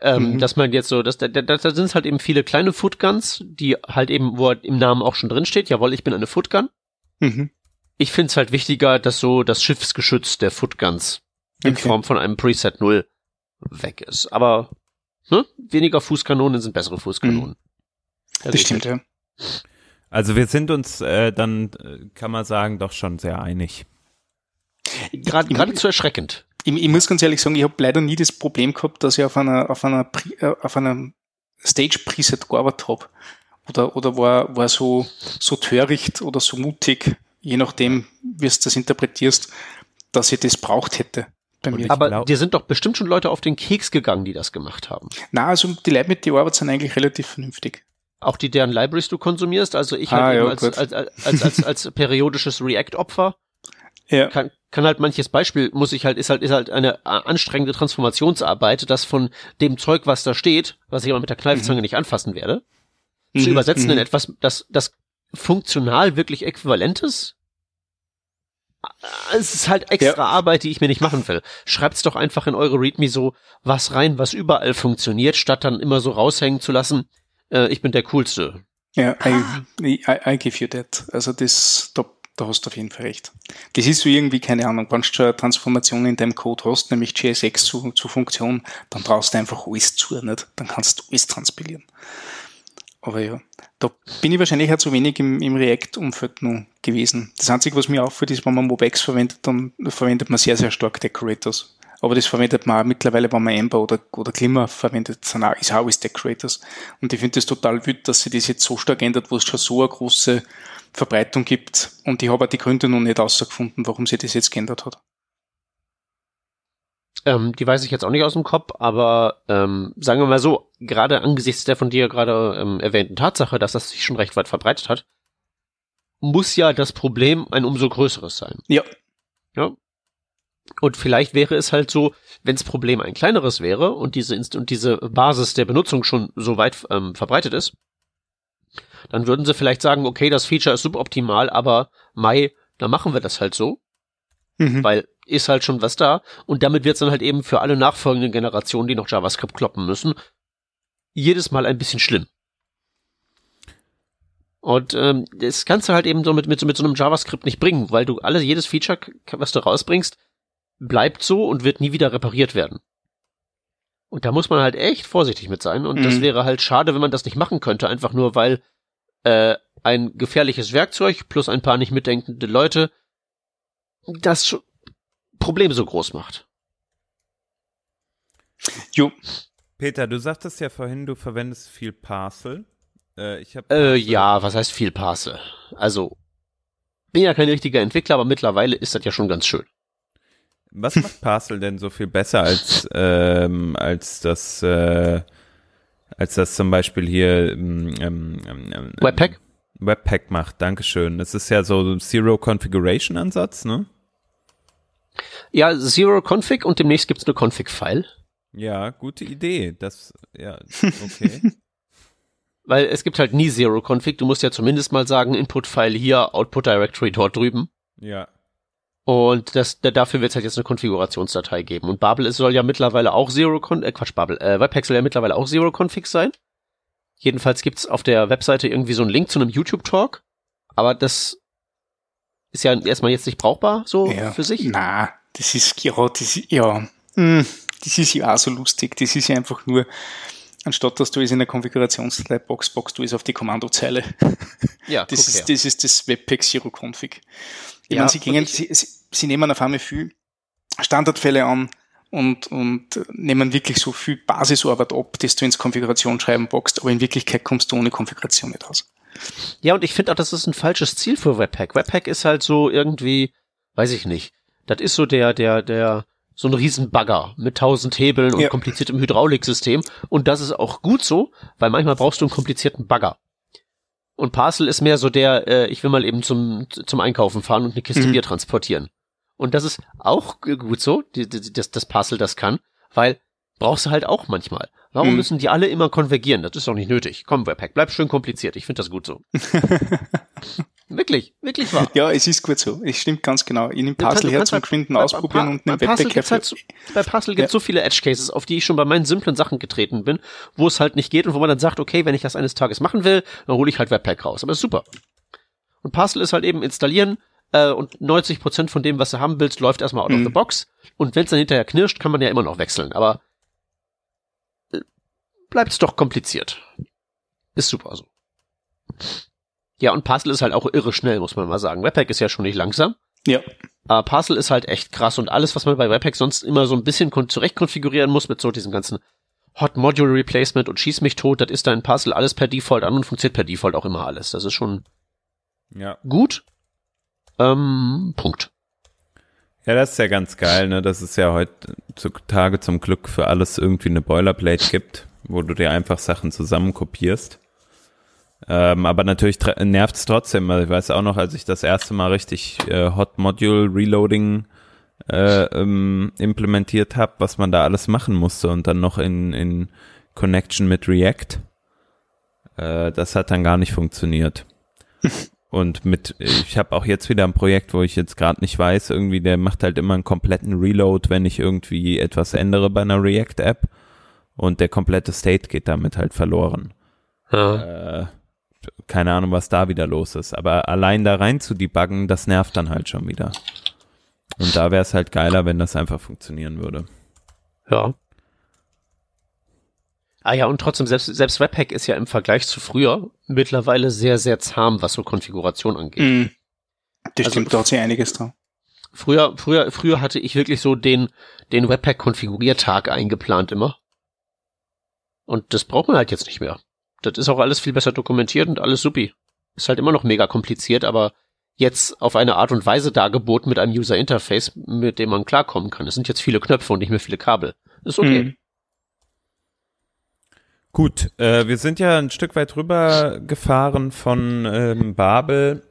ähm, mhm. dass man jetzt so, dass da, da, da sind halt eben viele kleine Footguns, die halt eben, wo im Namen auch schon drin steht, jawohl, ich bin eine Footgun. Mhm. Ich finde es halt wichtiger, dass so das Schiffsgeschütz der Footguns in okay. Form von einem Preset 0 weg ist. Aber ne? weniger Fußkanonen sind bessere Fußkanonen. Mhm. Das stimmt, ja. Also wir sind uns äh, dann, äh, kann man sagen, doch schon sehr einig. Gerade geradezu erschreckend. Ich, ich, muss ganz ehrlich sagen, ich habe leider nie das Problem gehabt, dass ich auf einer, auf einer, äh, auf einer Stage-Preset gearbeitet habe. Oder, oder war, war so, so töricht oder so mutig, je nachdem, wie du das interpretierst, dass ich das braucht hätte. Bei mir. Aber glaub, dir sind doch bestimmt schon Leute auf den Keks gegangen, die das gemacht haben. Na, also die Leute mit die Arbeit sind eigentlich relativ vernünftig. Auch die, deren Libraries du konsumierst, also ich ah, halt ja, als, als, als, als, als, [LAUGHS] als periodisches React-Opfer. Ja. Kann, kann halt manches Beispiel, muss ich halt, ist halt, ist halt eine anstrengende Transformationsarbeit, das von dem Zeug, was da steht, was ich aber mit der Kneifzange mhm. nicht anfassen werde, mhm. zu übersetzen mhm. in etwas, das, das funktional wirklich äquivalent ist. Es ist halt extra ja. Arbeit, die ich mir nicht machen will. Schreibt's doch einfach in eure README so was rein, was überall funktioniert, statt dann immer so raushängen zu lassen, äh, ich bin der Coolste. Ja, I, I, I give you that. Also das, da da hast du auf jeden Fall recht. Das ist so irgendwie, keine Ahnung, wenn du eine Transformation in deinem Code hast, nämlich JSX zu, zu Funktion, dann brauchst du einfach alles zu, nicht? Dann kannst du alles transpilieren. Aber ja, da bin ich wahrscheinlich auch zu wenig im, im React-Umfeld nur gewesen. Das Einzige, was mir auffällt, ist, wenn man MobX verwendet, dann verwendet man sehr, sehr stark Decorators. Aber das verwendet man auch mittlerweile, wenn man Ember oder, oder Glimmer verwendet, ist auch alles Decorators. Und ich finde das total wütend, dass sich das jetzt so stark ändert, wo es schon so eine große Verbreitung gibt. Und ich habe auch die Gründe noch nicht herausgefunden, warum sie das jetzt geändert hat. Ähm, die weiß ich jetzt auch nicht aus dem Kopf, aber ähm, sagen wir mal so, gerade angesichts der von dir gerade ähm, erwähnten Tatsache, dass das sich schon recht weit verbreitet hat, muss ja das Problem ein umso größeres sein. Ja. Ja. Und vielleicht wäre es halt so, wenn das Problem ein kleineres wäre und diese Inst und diese Basis der Benutzung schon so weit ähm, verbreitet ist, dann würden sie vielleicht sagen, okay, das Feature ist suboptimal, aber Mai, dann machen wir das halt so. Mhm. Weil ist halt schon was da. Und damit wird es dann halt eben für alle nachfolgenden Generationen, die noch JavaScript kloppen müssen, jedes Mal ein bisschen schlimm. Und ähm, das kannst du halt eben so mit, mit, mit so einem JavaScript nicht bringen, weil du alles, jedes Feature, was du rausbringst, bleibt so und wird nie wieder repariert werden. Und da muss man halt echt vorsichtig mit sein. Und mhm. das wäre halt schade, wenn man das nicht machen könnte, einfach nur weil äh, ein gefährliches Werkzeug plus ein paar nicht mitdenkende Leute das Problem so groß macht. Jo. Peter, du sagtest ja vorhin, du verwendest viel Parcel. Äh, ich hab äh, ja, was heißt viel Parcel? Also, bin ja kein richtiger Entwickler, aber mittlerweile ist das ja schon ganz schön. Was macht [LAUGHS] Parcel denn so viel besser als, ähm, als das, äh, als das zum Beispiel hier ähm, ähm, ähm, ähm Webpack? Webpack macht, Dankeschön. Das ist ja so ein Zero Configuration Ansatz, ne? Ja, Zero Config und demnächst gibt's eine Config-File. Ja, gute Idee. Das, ja, okay. [LAUGHS] Weil es gibt halt nie Zero Config. Du musst ja zumindest mal sagen, Input-File hier, Output Directory dort drüben. Ja. Und das, dafür wird es halt jetzt eine Konfigurationsdatei geben. Und Babel soll ja mittlerweile auch Zero Config, äh, Quatsch, Babel, äh, Webpack soll ja mittlerweile auch Zero Config sein. Jedenfalls gibt's auf der Webseite irgendwie so einen Link zu einem YouTube-Talk. Aber das ist ja erstmal jetzt nicht brauchbar, so ja, für sich. Na, das ist, ja, das ist, ja, mh, hm, das ist ja auch so lustig. Das ist ja einfach nur, anstatt dass du es in der Konfigurationsdatei Box box du es auf die Kommandozeile. Ja, [LAUGHS] Das ist, her. das ist das Webpack Zero Config. Ich Ja, meine, sie, gingen, sie, sie nehmen auf einmal viel Standardfälle an und, und nehmen wirklich so viel Basisarbeit ab, dass du ins Konfigurationsschreiben boxt, aber in Wirklichkeit kommst du ohne Konfiguration nicht aus. Ja, und ich finde auch, das ist ein falsches Ziel für Webpack. Webpack ist halt so irgendwie, weiß ich nicht. Das ist so der, der, der, so ein Riesenbagger mit tausend Hebeln und Ja. kompliziertem Hydrauliksystem. Und das ist auch gut so, weil manchmal brauchst du einen komplizierten Bagger. Und Parcel ist mehr so der, äh, ich will mal eben zum, zum Einkaufen fahren und eine Kiste Mhm. Bier transportieren. Und das ist auch gut so, die, die, das, das Parcel das kann, weil brauchst du halt auch manchmal. Warum Mhm. müssen die alle immer konvergieren? Das ist doch nicht nötig. Komm, Webpack, bleib schön kompliziert. Ich finde das gut so. [LAUGHS] wirklich, wirklich wahr. Ja, es ist gut so. Es stimmt ganz genau. Ich nehme du her zum Geschwinden bei- ausprobieren bei- und Parcel Webpack gibt's halt so, bei Parcel gibt's Ja. so viele Edge Cases, auf die ich schon bei meinen simplen Sachen getreten bin, wo es halt nicht geht und wo man dann sagt, okay, wenn ich das eines Tages machen will, dann hole ich halt Webpack raus. Aber ist super. Und Parcel ist halt eben installieren äh, und 90% von dem, was du haben willst, läuft erstmal out of Mhm. the box. Und wenn es dann hinterher knirscht, kann man ja immer noch wechseln. Aber äh, bleibt's doch kompliziert. Ist super so. Ja, und Parcel ist halt auch irre schnell, muss man mal sagen. Webpack ist ja schon nicht langsam. Ja, Aber Parcel ist halt echt krass und alles, was man bei Webpack sonst immer so ein bisschen kon zurecht konfigurieren muss mit so diesem ganzen Hot Module Replacement und schieß mich tot, das ist da in Parcel alles per Default an und funktioniert per Default auch immer alles. Das ist schon Ja. gut. Ähm, Punkt. Ja, das ist ja ganz geil, ne? Dass es ja heutzutage zum Glück für alles irgendwie eine Boilerplate gibt, wo du dir einfach Sachen zusammenkopierst. Ähm, aber natürlich nervt es trotzdem. weil Ich weiß auch noch, als ich das erste Mal richtig äh, Hot Module Reloading äh, ähm, implementiert habe, was man da alles machen musste und dann noch in, in Connection mit React. Äh, das hat dann gar nicht funktioniert. [LAUGHS] Und mit, ich habe auch jetzt wieder ein Projekt, wo ich jetzt gerade nicht weiß, irgendwie, der macht halt immer einen kompletten Reload, wenn ich irgendwie etwas ändere bei einer React-App und der komplette State geht damit halt verloren. Ja. Äh, keine Ahnung, was da wieder los ist. Aber allein da rein zu debuggen, das nervt dann halt schon wieder. Und da wäre es halt geiler, wenn das einfach funktionieren würde. ja. Ah ja, und trotzdem, selbst, selbst Webpack ist ja im Vergleich zu früher mittlerweile sehr, sehr zahm, was so Konfiguration angeht. Mhm. Das Also- stimmt, hat sich einiges dran. Früher, früher, früher hatte ich wirklich so den, den Webpack-Konfiguriertag eingeplant immer. Und das braucht man halt jetzt nicht mehr. Das ist auch alles viel besser dokumentiert und alles supi. Ist halt immer noch mega kompliziert, aber jetzt auf eine Art und Weise dargeboten mit einem User Interface, mit dem man klarkommen kann. Es sind jetzt viele Knöpfe und nicht mehr viele Kabel. Ist okay. Mhm. Gut, äh, wir sind ja ein Stück weit rüber gefahren von ähm, Babel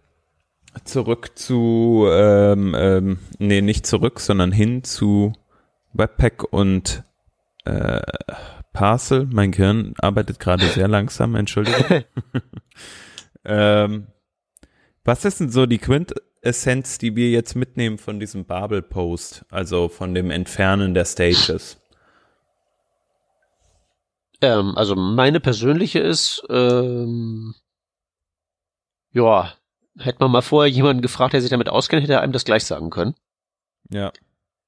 zurück zu, ähm, ähm, nee, nicht zurück, sondern hin zu Webpack und äh, Parcel. Mein Gehirn arbeitet gerade sehr [LAUGHS] langsam, Entschuldigung. [LAUGHS] ähm, was ist denn so die Quintessenz, die wir jetzt mitnehmen von diesem Babel-Post, also von dem Entfernen der Stages? Ähm, also meine persönliche ist, ähm, ja, hätte man mal vorher jemanden gefragt, der sich damit auskennt, hätte er einem das gleich sagen können. Ja.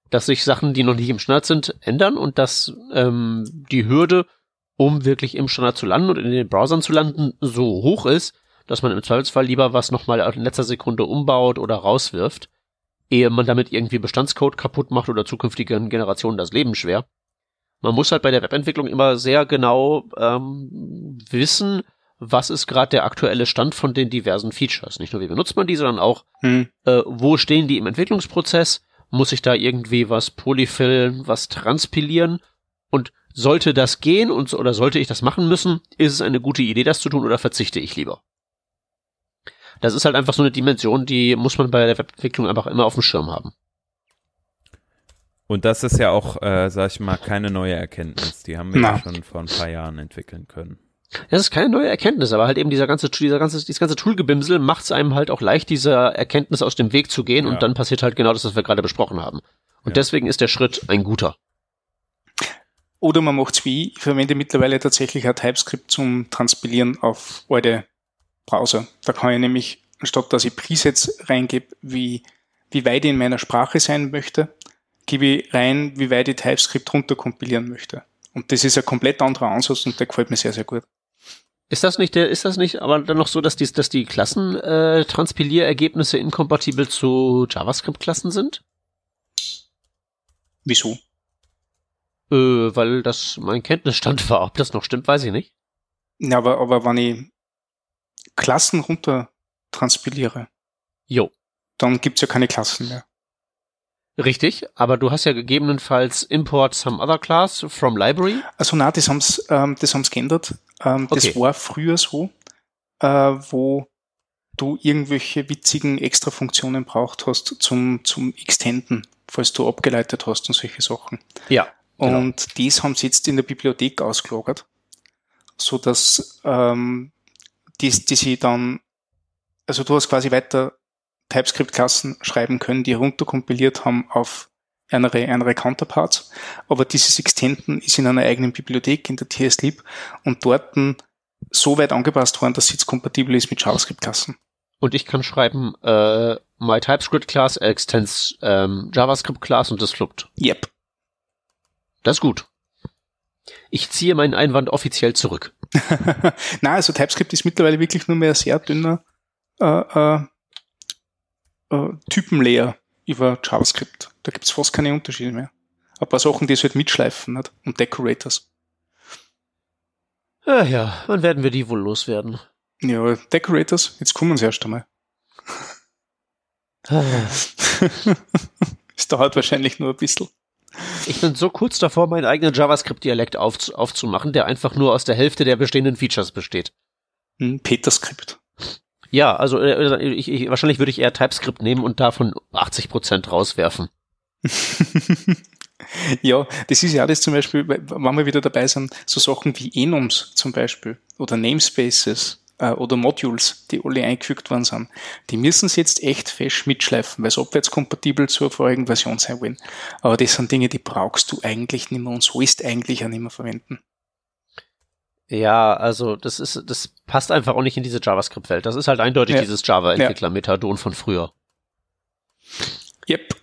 Dass sich Sachen, die noch nicht im Standard sind, ändern und dass ähm, die Hürde, um wirklich im Standard zu landen und in den Browsern zu landen, so hoch ist, dass man im Zweifelsfall lieber was nochmal in letzter Sekunde umbaut oder rauswirft, ehe man damit irgendwie Bestandscode kaputt macht oder zukünftigen Generationen das Leben schwer. Man muss halt bei der Webentwicklung immer sehr genau ähm, wissen, was ist gerade der aktuelle Stand von den diversen Features. Nicht nur wie benutzt man die, sondern auch, Mhm. äh, wo stehen die im Entwicklungsprozess, muss ich da irgendwie was polyfillen, was transpilieren und sollte das gehen und oder sollte ich das machen müssen, ist es eine gute Idee, das zu tun oder verzichte ich lieber? Das ist halt einfach so eine Dimension, die muss man bei der Webentwicklung einfach immer auf dem Schirm haben. Und das ist ja auch, äh, sag ich mal, keine neue Erkenntnis. Die haben wir Na. ja schon vor ein paar Jahren entwickeln können. Das ist keine neue Erkenntnis, aber halt eben dieser ganze, dieser ganze, dieses ganze Toolgebimsel macht es einem halt auch leicht, dieser Erkenntnis aus dem Weg zu gehen Ja. und dann passiert halt genau das, was wir gerade besprochen haben. Und Ja. deswegen ist der Schritt ein guter. Oder man macht's wie, ich verwende mittlerweile tatsächlich ein TypeScript zum Transpilieren auf alte Browser. Da kann ich nämlich, anstatt dass ich Presets reingebe, wie, wie weit ich in meiner Sprache sein möchte, gebe ich rein, wie weit ich TypeScript runterkompilieren möchte. Und das ist ein komplett anderer Ansatz und der gefällt mir sehr, sehr gut. Ist das nicht der, ist das nicht aber dann noch so, dass die, dass die Klassentranspilierergebnisse inkompatibel zu JavaScript-Klassen sind? Wieso? Äh, weil das mein Kenntnisstand [LAUGHS] war. Ob das noch stimmt, weiß ich nicht. Ja, aber, aber wenn ich Klassen runter transpiliere, Jo. dann gibt's ja keine Klassen mehr. Richtig, aber du hast ja gegebenenfalls import some other class from library. Also na, das haben's, ähm, das haben's geändert. Ähm, das Okay. war früher so, äh, wo du irgendwelche witzigen Extra-Funktionen braucht hast zum, zum Extenden, falls du abgeleitet hast und solche Sachen. Ja. Genau. Und das haben sie jetzt in der Bibliothek ausgelagert, so dass ähm, die, die sie dann, also du hast quasi weiter TypeScript-Klassen schreiben können, die herunterkompiliert haben auf andere, andere Counterparts, aber dieses Extenden ist in einer eigenen Bibliothek in der TSLib und dort so weit angepasst worden, dass es jetzt kompatibel ist mit JavaScript-Klassen. Und ich kann schreiben, äh, my TypeScript class extends ähm, JavaScript class und das fluppt. Yep. Das ist gut. Ich ziehe meinen Einwand offiziell zurück. [LAUGHS] Na, also TypeScript ist mittlerweile wirklich nur mehr sehr dünner äh, äh, äh, Typenlayer über JavaScript. Da gibt's fast keine Unterschiede mehr. Ein paar Sachen, die es halt mitschleifen nicht? und Decorators. Ja, ja, wann werden wir die wohl loswerden? Ja, Decorators, jetzt kommen sie erst einmal. [LAUGHS] Es dauert wahrscheinlich nur ein bisschen. Ich bin so kurz davor, meinen eigenen JavaScript-Dialekt auf, aufzumachen, der einfach nur aus der Hälfte der bestehenden Features besteht. Hm, Peterscript. Ja, also äh, ich, ich, wahrscheinlich würde ich eher TypeScript nehmen und davon 80% rauswerfen. [LAUGHS] ja, das ist ja alles zum Beispiel, wenn wir wieder dabei sind, so Sachen wie Enums zum Beispiel oder Namespaces äh, oder Modules, die alle eingefügt worden sind, die müssen sie jetzt echt fest mitschleifen, weil sie abwärtskompatibel zur vorigen Version sein wollen. Aber das sind Dinge, die brauchst du eigentlich nicht mehr und sollst eigentlich auch nicht mehr verwenden. Ja, also das ist, das passt einfach auch nicht in diese JavaScript-Welt. Das ist halt eindeutig Ja. dieses Java-Entwickler-Methadon von früher. Yep.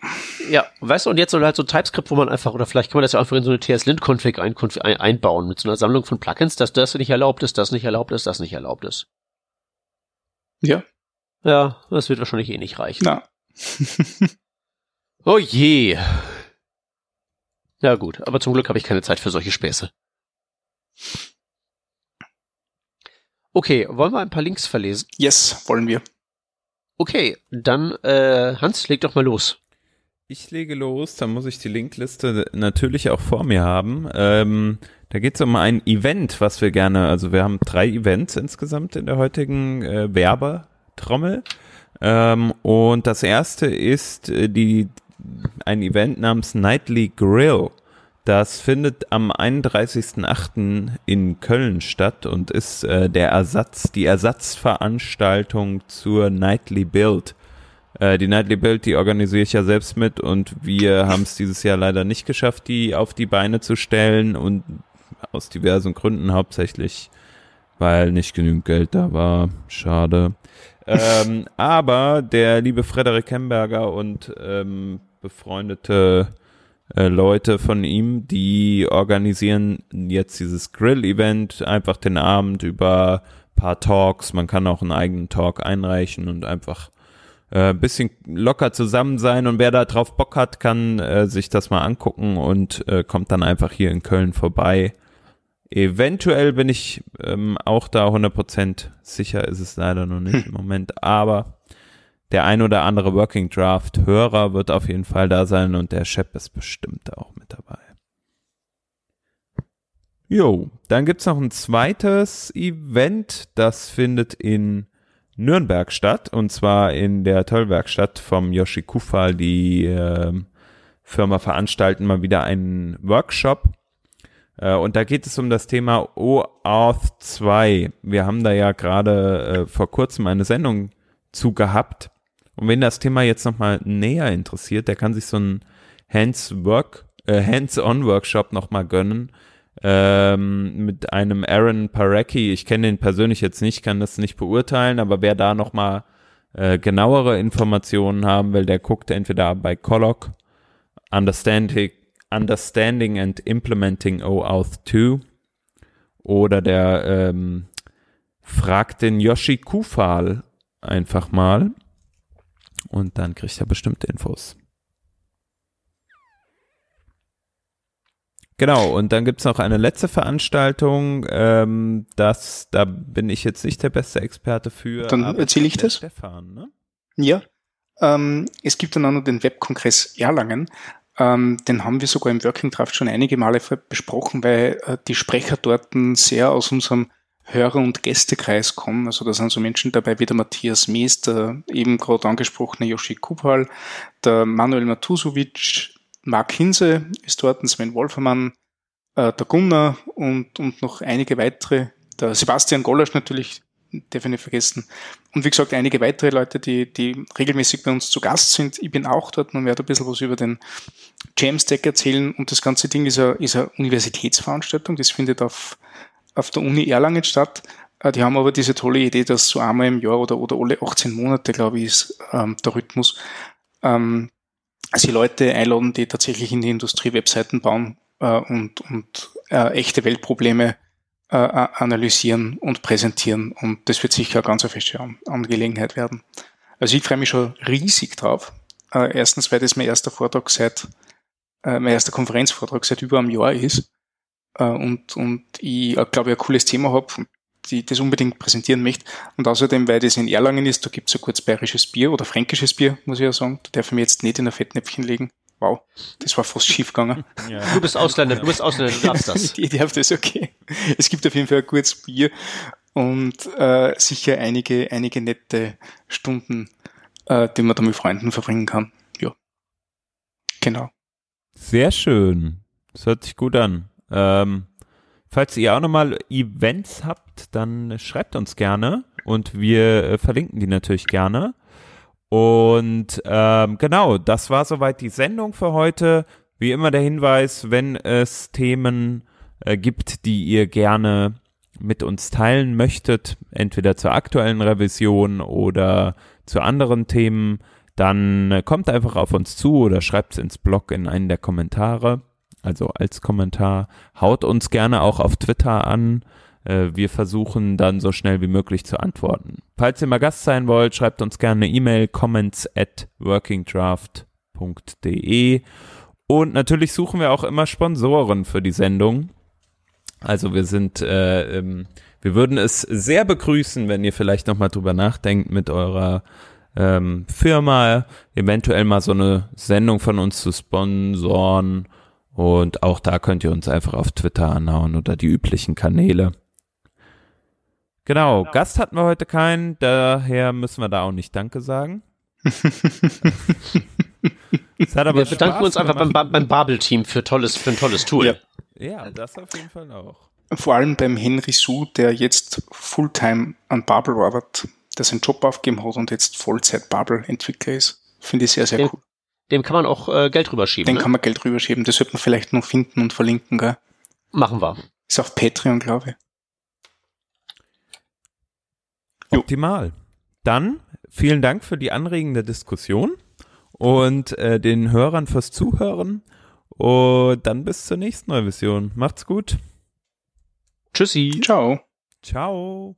Ja, weißt du, und jetzt soll halt so TypeScript, wo man einfach, oder vielleicht kann man das ja einfach in so eine TS-Lint-Config ein, ein, einbauen, mit so einer Sammlung von Plugins, dass das nicht erlaubt ist, das nicht erlaubt ist, das nicht erlaubt ist. Ja, Ja, das wird wahrscheinlich eh nicht reichen. na. [LAUGHS] Oh je. Ja gut, aber zum Glück habe ich keine Zeit für solche Späße. Okay, wollen wir ein paar Links verlesen? Yes, wollen wir. Okay, dann äh, Hans, leg doch mal los. Ich lege los, dann muss ich die Linkliste natürlich auch vor mir haben. Ähm, da geht es um ein Event, was wir gerne, also wir haben drei Events insgesamt in der heutigen äh, Werbetrommel. Ähm, und das erste ist äh, die ein Event namens Nightly Grill. Das findet am 31.08. in Köln statt und ist äh, der Ersatz, die Ersatzveranstaltung zur Nightly Build. Äh, die Nightly Build, die organisiere ich ja selbst mit und wir haben es dieses Jahr leider nicht geschafft, die auf die Beine zu stellen und aus diversen Gründen hauptsächlich, weil nicht genügend Geld da war. Schade. [LAUGHS] ähm, aber der liebe Frederik Hemberger und ähm, befreundete äh, Leute von ihm, die organisieren jetzt dieses Grill-Event, einfach den Abend über paar Talks. Man kann auch einen eigenen Talk einreichen und einfach äh, bisschen locker zusammen sein und wer da drauf Bock hat, kann äh, sich das mal angucken und äh, kommt dann einfach hier in Köln vorbei. Eventuell bin ich ähm, auch da 100% sicher, ist es leider noch nicht im [LAUGHS] Moment, aber der ein oder andere Working Draft Hörer wird auf jeden Fall da sein und der Shep ist bestimmt auch mit dabei. Jo, dann gibt's noch ein zweites Event, das findet in Nürnberg statt und zwar in der Tollwerkstatt vom Yoshi Kufal. Die ähm, Firma veranstalten mal wieder einen Workshop äh, und da geht es um das Thema OAuth 2. Wir haben da ja gerade äh, vor kurzem eine Sendung zu gehabt und wenn das Thema jetzt nochmal näher interessiert, der kann sich so einen Hands-Work, äh, Hands-on-Workshop nochmal gönnen ähm, mit einem Aaron Parecki. Ich kenne den persönlich jetzt nicht, kann das nicht beurteilen, aber wer da nochmal äh, genauere Informationen haben will, der guckt entweder bei Colloc, Understanding, Understanding and Implementing OAuth 2 oder der ähm, fragt den Yoshi Kufal einfach mal und dann kriegt er bestimmte Infos. Genau, und dann gibt's noch eine letzte Veranstaltung, ähm, das, da bin ich jetzt nicht der beste Experte für. Dann erzähle ich das. Stefan, ne? Ja, ähm, es gibt dann auch noch den Webkongress Erlangen. Ähm, den haben wir sogar im Working Draft schon einige Male besprochen, weil äh, die Sprecher dort sehr aus unserem Hörer- und Gästekreis kommen. Also da sind so Menschen dabei wie der Matthias Mees, der eben gerade angesprochene Joshi Kupal, der Manuel Matusovic, Mark Hinse ist dort, ein Sven Wolfermann, äh, der Gunnar und, und noch einige weitere. Der Sebastian Golasch natürlich, darf ich nicht vergessen. Und wie gesagt, einige weitere Leute, die, die regelmäßig bei uns zu Gast sind. Ich bin auch dort und werde ein bisschen was über den Jamstack erzählen. Und das ganze Ding ist eine, ist eine Universitätsveranstaltung. Das findet auf, auf der Uni Erlangen statt. Äh, Die haben aber diese tolle Idee, dass so einmal im Jahr oder, oder alle 18 Monate, glaube ich, ist ähm, der Rhythmus, ähm, sie Leute einladen, die tatsächlich in die Industrie Webseiten bauen äh, und, und äh, echte Weltprobleme äh, analysieren und präsentieren. Und das wird sicher eine ganz feste An Angelegenheit werden. Also ich freue mich schon riesig drauf. Äh, erstens, weil das mein erster Vortrag seit, äh, mein erster Konferenzvortrag seit über einem Jahr ist. Äh, und, und ich, äh, glaube, ich ein cooles Thema habe, die das unbedingt präsentieren möchte. Und außerdem, weil das in Erlangen ist, da gibt's ein kurz bayerisches Bier oder fränkisches Bier, muss ich ja sagen. Da darf ich mir jetzt nicht in ein Fettnäpfchen legen. Wow, das war fast schief gegangen. [LAUGHS] Ja. Du bist Ausländer, du bist Ausländer, du darfst das. [LAUGHS] Ich darf das okay. Es gibt auf jeden Fall ein gutes Bier und äh, sicher einige, einige nette Stunden, äh, die man da mit Freunden verbringen kann. Ja. Genau. Sehr schön. Das hört sich gut an. Ähm, falls ihr auch nochmal Events habt, dann schreibt uns gerne und wir äh, verlinken die natürlich gerne. Und ähm, genau, das war soweit die Sendung für heute. Wie immer der Hinweis, wenn es Themen äh, gibt, die ihr gerne mit uns teilen möchtet, entweder zur aktuellen Revision oder zu anderen Themen, dann äh, kommt einfach auf uns zu oder schreibt es ins Blog in einen der Kommentare, also als Kommentar. Haut uns gerne auch auf Twitter an. Äh, Wir versuchen dann so schnell wie möglich zu antworten. Falls ihr mal Gast sein wollt, schreibt uns gerne eine E-Mail comments at workingdraft.de und natürlich suchen wir auch immer Sponsoren für die Sendung. Also wir sind, äh, ähm, wir würden es sehr begrüßen, wenn ihr vielleicht nochmal drüber nachdenkt mit eurer ähm, Firma, eventuell mal so eine Sendung von uns zu sponsoren. Und auch da könnt ihr uns einfach auf Twitter anhauen oder die üblichen Kanäle. Genau, Gast hatten wir heute keinen, daher müssen wir da auch nicht Danke sagen. [LAUGHS] Es hat aber Wir bedanken Spaß uns einfach beim, beim Babel-Team für, tolles, für ein tolles Tool. Ja. Ja, das auf jeden Fall auch. Vor allem beim Henry Su, der jetzt Fulltime an Babel arbeitet, der seinen Job aufgegeben hat und jetzt Vollzeit Babel-Entwickler ist. Finde ich sehr, sehr Ja. cool. Dem kann man auch äh, Geld rüberschieben. Den Ne? kann man Geld rüberschieben. Das sollte man vielleicht noch finden und verlinken. Gell? Machen wir. Ist auf Patreon, glaube ich. Jo. Optimal. Dann vielen Dank für die anregende Diskussion und äh, den Hörern fürs Zuhören. Und dann bis zur nächsten Revision. Macht's gut. Tschüssi. Ciao. Ciao.